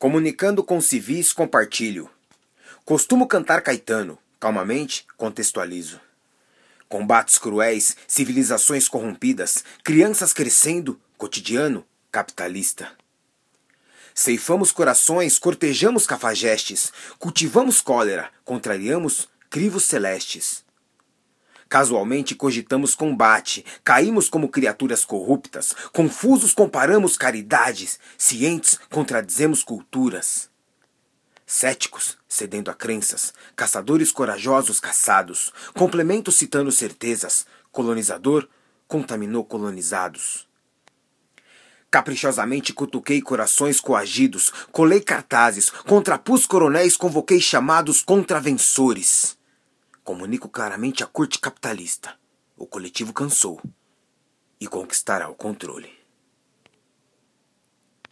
Comunicando com civis, compartilho. Costumo cantar Caetano, calmamente contextualizo. Combates cruéis, civilizações corrompidas, crianças crescendo, cotidiano capitalista. Ceifamos corações, cortejamos cafajestes, cultivamos cólera, contrariamos crivos celestes. Casualmente cogitamos combate, caímos como criaturas corruptas, confusos comparamos caridades, cientes contradizemos culturas. Céticos, cedendo a crenças, caçadores corajosos caçados, complemento citando certezas, colonizador contaminou colonizados. Caprichosamente cutuquei corações coagidos, colei cartazes, contrapus coronéis, convoquei chamados contravensores. Comunico claramente à corte capitalista. O coletivo cansou e conquistará o controle.